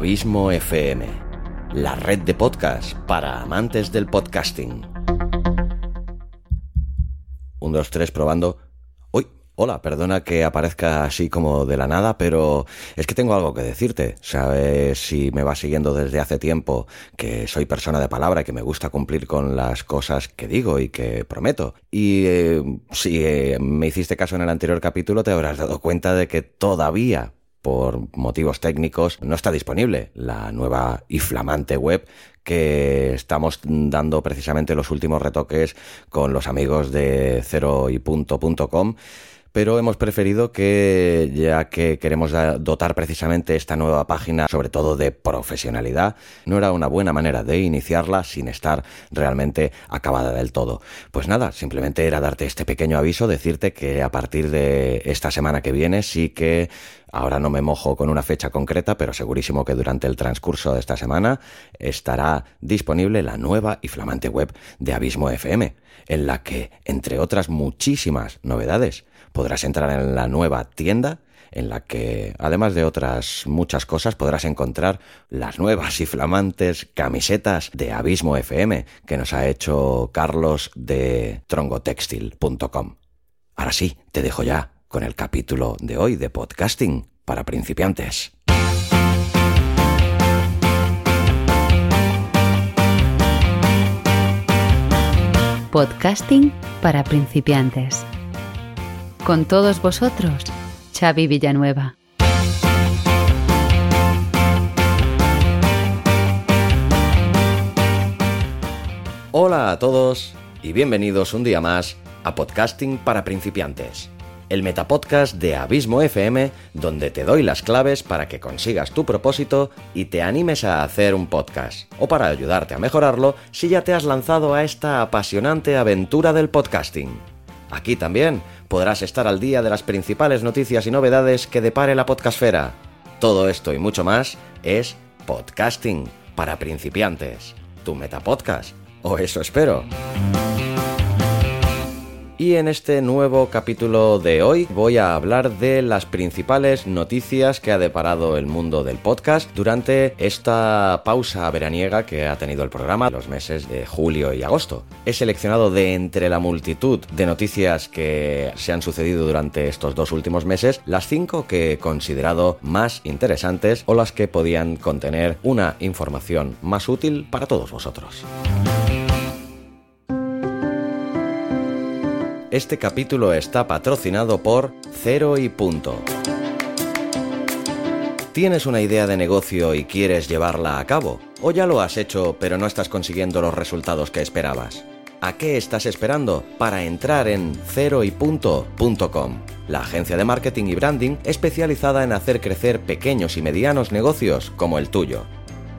Abismo FM, la red de podcast para amantes del podcasting. Un, dos, tres, probando. Uy, hola, perdona que aparezca así como de la nada, pero es que tengo algo que decirte. Sabes si me vas siguiendo desde hace tiempo que soy persona de palabra y que me gusta cumplir con las cosas que digo y que prometo. Y eh, si eh, me hiciste caso en el anterior capítulo, te habrás dado cuenta de que todavía por motivos técnicos no está disponible la nueva y flamante web que estamos dando precisamente los últimos retoques con los amigos de cero y pero hemos preferido que, ya que queremos dotar precisamente esta nueva página, sobre todo de profesionalidad, no era una buena manera de iniciarla sin estar realmente acabada del todo. Pues nada, simplemente era darte este pequeño aviso, decirte que a partir de esta semana que viene sí que Ahora no me mojo con una fecha concreta, pero segurísimo que durante el transcurso de esta semana estará disponible la nueva y flamante web de Abismo FM, en la que, entre otras muchísimas novedades, podrás entrar en la nueva tienda en la que, además de otras muchas cosas, podrás encontrar las nuevas y flamantes camisetas de Abismo FM que nos ha hecho Carlos de trongotextil.com. Ahora sí, te dejo ya con el capítulo de hoy de podcasting para principiantes. Podcasting para principiantes con todos vosotros, Xavi Villanueva. Hola a todos y bienvenidos un día más a Podcasting para principiantes, el metapodcast de Abismo FM donde te doy las claves para que consigas tu propósito y te animes a hacer un podcast, o para ayudarte a mejorarlo si ya te has lanzado a esta apasionante aventura del podcasting. Aquí también podrás estar al día de las principales noticias y novedades que depare la podcastfera. Todo esto y mucho más es podcasting para principiantes. Tu metapodcast. O eso espero. Y en este nuevo capítulo de hoy voy a hablar de las principales noticias que ha deparado el mundo del podcast durante esta pausa veraniega que ha tenido el programa los meses de julio y agosto. He seleccionado de entre la multitud de noticias que se han sucedido durante estos dos últimos meses las cinco que he considerado más interesantes o las que podían contener una información más útil para todos vosotros. Este capítulo está patrocinado por Cero y Punto. ¿Tienes una idea de negocio y quieres llevarla a cabo? ¿O ya lo has hecho pero no estás consiguiendo los resultados que esperabas? ¿A qué estás esperando para entrar en ceroypunto.com? La agencia de marketing y branding especializada en hacer crecer pequeños y medianos negocios como el tuyo.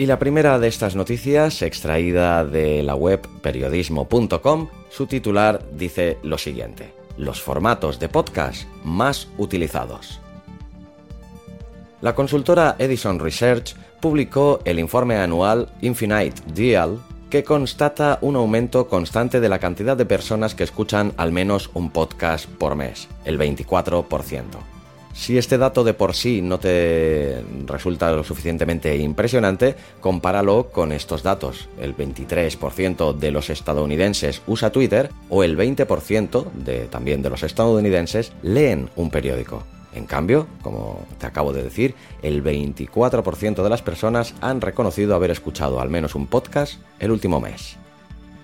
Y la primera de estas noticias, extraída de la web periodismo.com, su titular dice lo siguiente, los formatos de podcast más utilizados. La consultora Edison Research publicó el informe anual Infinite Deal que constata un aumento constante de la cantidad de personas que escuchan al menos un podcast por mes, el 24%. Si este dato de por sí no te resulta lo suficientemente impresionante, compáralo con estos datos. El 23% de los estadounidenses usa Twitter o el 20% de, también de los estadounidenses leen un periódico. En cambio, como te acabo de decir, el 24% de las personas han reconocido haber escuchado al menos un podcast el último mes.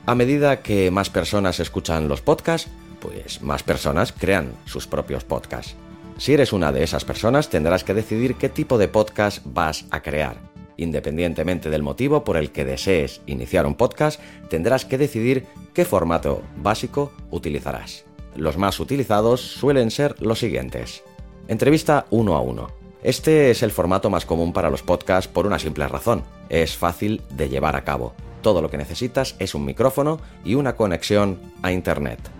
A medida que más personas escuchan los podcasts, pues más personas crean sus propios podcasts. Si eres una de esas personas, tendrás que decidir qué tipo de podcast vas a crear. Independientemente del motivo por el que desees iniciar un podcast, tendrás que decidir qué formato básico utilizarás. Los más utilizados suelen ser los siguientes. Entrevista uno a uno. Este es el formato más común para los podcasts por una simple razón. Es fácil de llevar a cabo. Todo lo que necesitas es un micrófono y una conexión a Internet.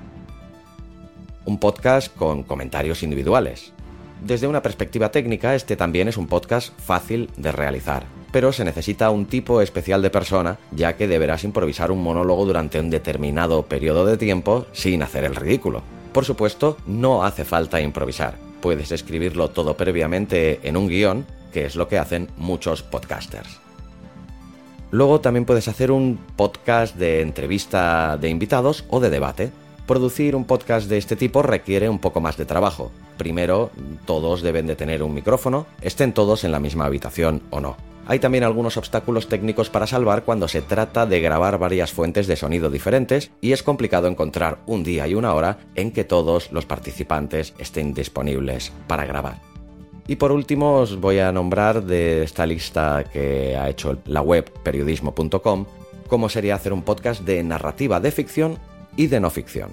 Un podcast con comentarios individuales. Desde una perspectiva técnica, este también es un podcast fácil de realizar, pero se necesita un tipo especial de persona, ya que deberás improvisar un monólogo durante un determinado periodo de tiempo sin hacer el ridículo. Por supuesto, no hace falta improvisar. Puedes escribirlo todo previamente en un guion, que es lo que hacen muchos podcasters. Luego también puedes hacer un podcast de entrevista de invitados o de debate. Producir un podcast de este tipo requiere un poco más de trabajo. Primero, todos deben de tener un micrófono, estén todos en la misma habitación o no. Hay también algunos obstáculos técnicos para salvar cuando se trata de grabar varias fuentes de sonido diferentes y es complicado encontrar un día y una hora en que todos los participantes estén disponibles para grabar. Y por último os voy a nombrar de esta lista que ha hecho la web periodismo.com cómo sería hacer un podcast de narrativa de ficción y de no ficción.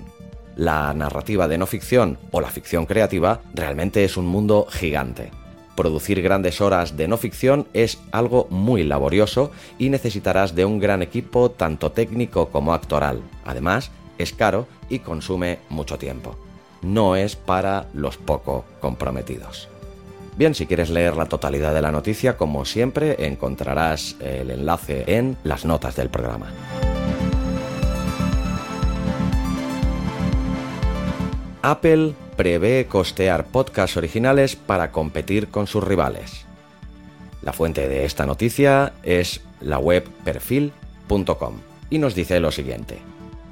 La narrativa de no ficción o la ficción creativa realmente es un mundo gigante. Producir grandes horas de no ficción es algo muy laborioso y necesitarás de un gran equipo tanto técnico como actoral. Además, es caro y consume mucho tiempo. No es para los poco comprometidos. Bien, si quieres leer la totalidad de la noticia, como siempre, encontrarás el enlace en las notas del programa. Apple prevé costear podcasts originales para competir con sus rivales. La fuente de esta noticia es la web perfil.com y nos dice lo siguiente.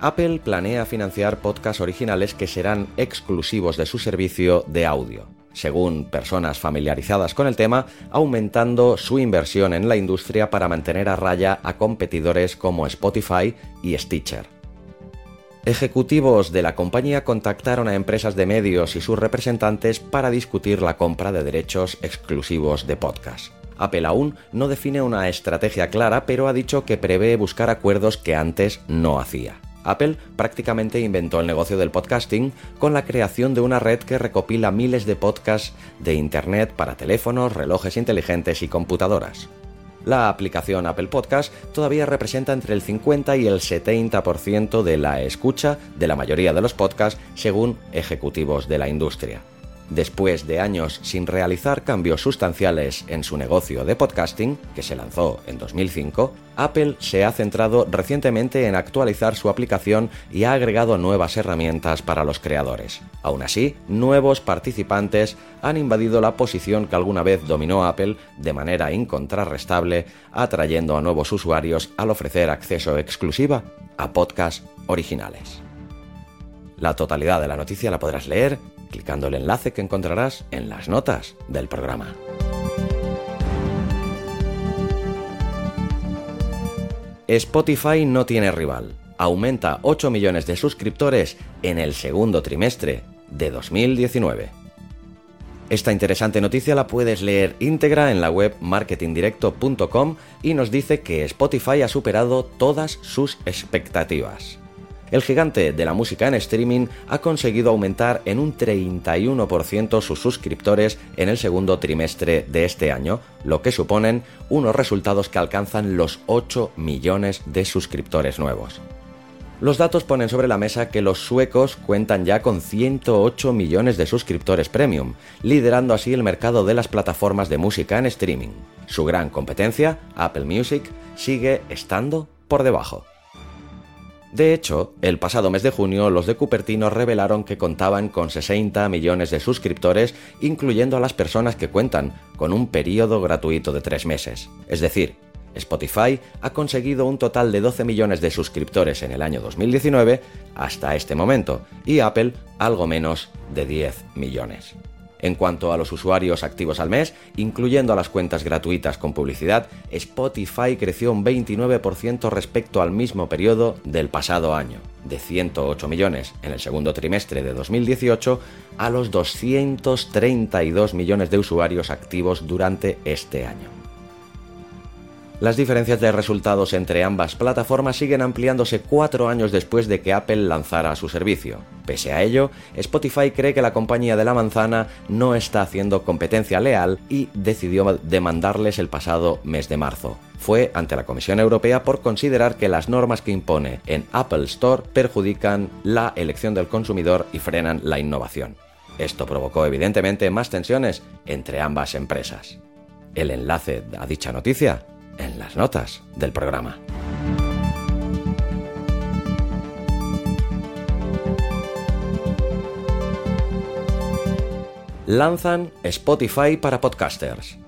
Apple planea financiar podcasts originales que serán exclusivos de su servicio de audio, según personas familiarizadas con el tema, aumentando su inversión en la industria para mantener a raya a competidores como Spotify y Stitcher. Ejecutivos de la compañía contactaron a empresas de medios y sus representantes para discutir la compra de derechos exclusivos de podcast. Apple aún no define una estrategia clara, pero ha dicho que prevé buscar acuerdos que antes no hacía. Apple prácticamente inventó el negocio del podcasting con la creación de una red que recopila miles de podcasts de Internet para teléfonos, relojes inteligentes y computadoras. La aplicación Apple Podcast todavía representa entre el 50 y el 70% de la escucha de la mayoría de los podcasts según ejecutivos de la industria. Después de años sin realizar cambios sustanciales en su negocio de podcasting, que se lanzó en 2005, Apple se ha centrado recientemente en actualizar su aplicación y ha agregado nuevas herramientas para los creadores. Aún así, nuevos participantes han invadido la posición que alguna vez dominó Apple de manera incontrarrestable, atrayendo a nuevos usuarios al ofrecer acceso exclusiva a podcasts originales. La totalidad de la noticia la podrás leer clicando el enlace que encontrarás en las notas del programa. Spotify no tiene rival. Aumenta 8 millones de suscriptores en el segundo trimestre de 2019. Esta interesante noticia la puedes leer íntegra en la web marketingdirecto.com y nos dice que Spotify ha superado todas sus expectativas el gigante de la música en streaming ha conseguido aumentar en un 31% sus suscriptores en el segundo trimestre de este año, lo que suponen unos resultados que alcanzan los 8 millones de suscriptores nuevos. Los datos ponen sobre la mesa que los suecos cuentan ya con 108 millones de suscriptores premium, liderando así el mercado de las plataformas de música en streaming. Su gran competencia, Apple Music, sigue estando por debajo. De hecho, el pasado mes de junio los de Cupertino revelaron que contaban con 60 millones de suscriptores, incluyendo a las personas que cuentan con un periodo gratuito de tres meses. Es decir, Spotify ha conseguido un total de 12 millones de suscriptores en el año 2019 hasta este momento y Apple algo menos de 10 millones. En cuanto a los usuarios activos al mes, incluyendo a las cuentas gratuitas con publicidad, Spotify creció un 29% respecto al mismo periodo del pasado año, de 108 millones en el segundo trimestre de 2018 a los 232 millones de usuarios activos durante este año. Las diferencias de resultados entre ambas plataformas siguen ampliándose cuatro años después de que Apple lanzara su servicio. Pese a ello, Spotify cree que la compañía de la manzana no está haciendo competencia leal y decidió demandarles el pasado mes de marzo. Fue ante la Comisión Europea por considerar que las normas que impone en Apple Store perjudican la elección del consumidor y frenan la innovación. Esto provocó evidentemente más tensiones entre ambas empresas. El enlace a dicha noticia en las notas del programa. Lanzan Spotify para podcasters.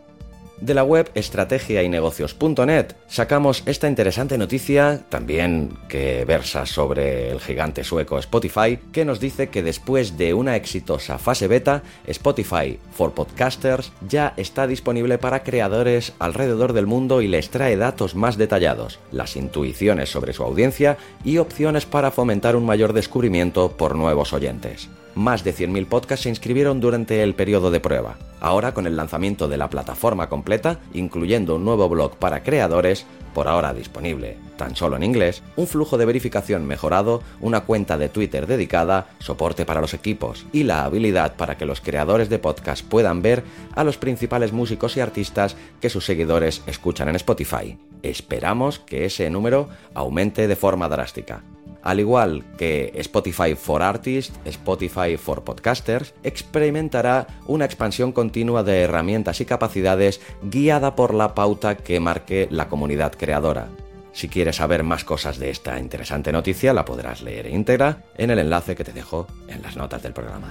De la web estrategiaynegocios.net sacamos esta interesante noticia, también que versa sobre el gigante sueco Spotify, que nos dice que después de una exitosa fase beta, Spotify for Podcasters ya está disponible para creadores alrededor del mundo y les trae datos más detallados, las intuiciones sobre su audiencia y opciones para fomentar un mayor descubrimiento por nuevos oyentes más de 100.000 podcasts se inscribieron durante el periodo de prueba. Ahora, con el lanzamiento de la plataforma completa, incluyendo un nuevo blog para creadores, por ahora disponible tan solo en inglés, un flujo de verificación mejorado, una cuenta de Twitter dedicada, soporte para los equipos y la habilidad para que los creadores de podcast puedan ver a los principales músicos y artistas que sus seguidores escuchan en Spotify. Esperamos que ese número aumente de forma drástica. Al igual que Spotify for Artists, Spotify for Podcasters, experimentará una expansión continua de herramientas y capacidades guiada por la pauta que marque la comunidad creadora. Si quieres saber más cosas de esta interesante noticia, la podrás leer íntegra en el enlace que te dejo en las notas del programa.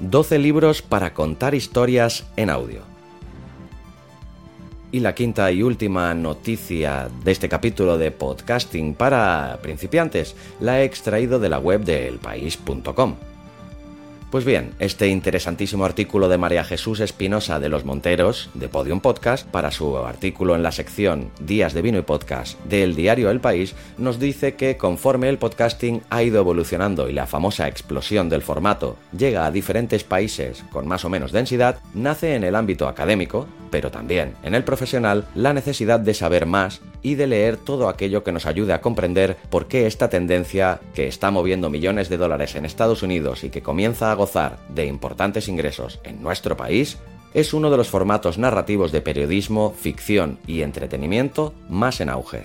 12 libros para contar historias en audio. Y la quinta y última noticia de este capítulo de podcasting para principiantes la he extraído de la web de elpaís.com. Pues bien, este interesantísimo artículo de María Jesús Espinosa de los Monteros, de Podium Podcast, para su artículo en la sección Días de Vino y Podcast del diario El País, nos dice que conforme el podcasting ha ido evolucionando y la famosa explosión del formato llega a diferentes países con más o menos densidad, nace en el ámbito académico, pero también en el profesional, la necesidad de saber más y de leer todo aquello que nos ayude a comprender por qué esta tendencia que está moviendo millones de dólares en Estados Unidos y que comienza a gozar de importantes ingresos en nuestro país, es uno de los formatos narrativos de periodismo, ficción y entretenimiento más en auge.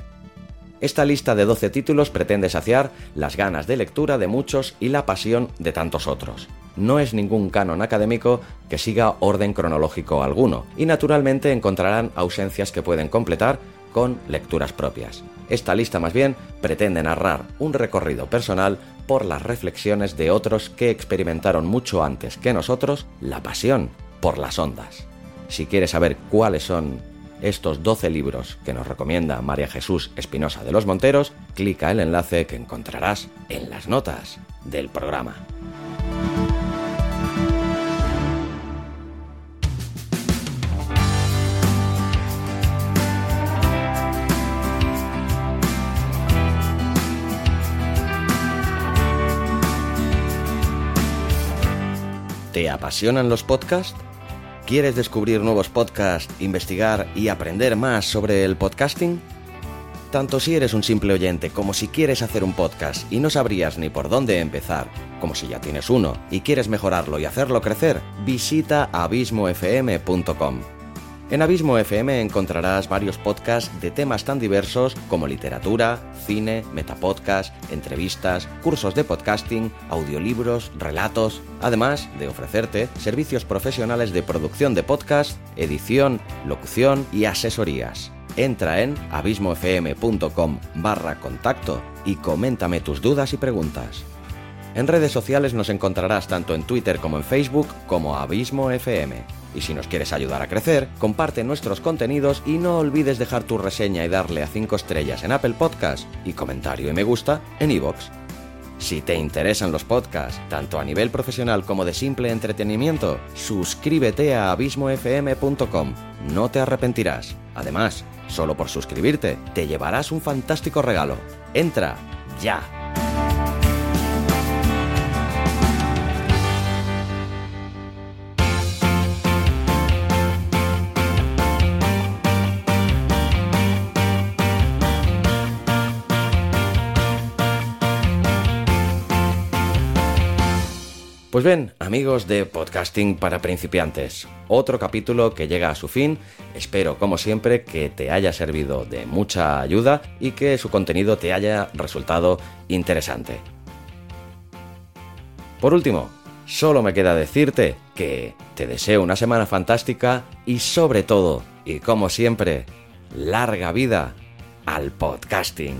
Esta lista de 12 títulos pretende saciar las ganas de lectura de muchos y la pasión de tantos otros. No es ningún canon académico que siga orden cronológico alguno, y naturalmente encontrarán ausencias que pueden completar con lecturas propias. Esta lista más bien pretende narrar un recorrido personal por las reflexiones de otros que experimentaron mucho antes que nosotros la pasión por las ondas. Si quieres saber cuáles son estos 12 libros que nos recomienda María Jesús Espinosa de los Monteros, clica el enlace que encontrarás en las notas del programa. Apasionan los podcasts? ¿Quieres descubrir nuevos podcasts, investigar y aprender más sobre el podcasting? Tanto si eres un simple oyente como si quieres hacer un podcast y no sabrías ni por dónde empezar, como si ya tienes uno y quieres mejorarlo y hacerlo crecer, visita abismofm.com. En Abismo FM encontrarás varios podcasts de temas tan diversos como literatura, cine, metapodcast, entrevistas, cursos de podcasting, audiolibros, relatos, además de ofrecerte servicios profesionales de producción de podcast, edición, locución y asesorías. Entra en abismofm.com barra contacto y coméntame tus dudas y preguntas. En redes sociales nos encontrarás tanto en Twitter como en Facebook como Abismo FM. Y si nos quieres ayudar a crecer, comparte nuestros contenidos y no olvides dejar tu reseña y darle a 5 estrellas en Apple Podcast y comentario y me gusta en iVoox. Si te interesan los podcasts, tanto a nivel profesional como de simple entretenimiento, suscríbete a abismofm.com. No te arrepentirás. Además, solo por suscribirte, te llevarás un fantástico regalo. Entra ya. Pues bien, amigos de Podcasting para principiantes, otro capítulo que llega a su fin. Espero, como siempre, que te haya servido de mucha ayuda y que su contenido te haya resultado interesante. Por último, solo me queda decirte que te deseo una semana fantástica y sobre todo, y como siempre, larga vida al podcasting.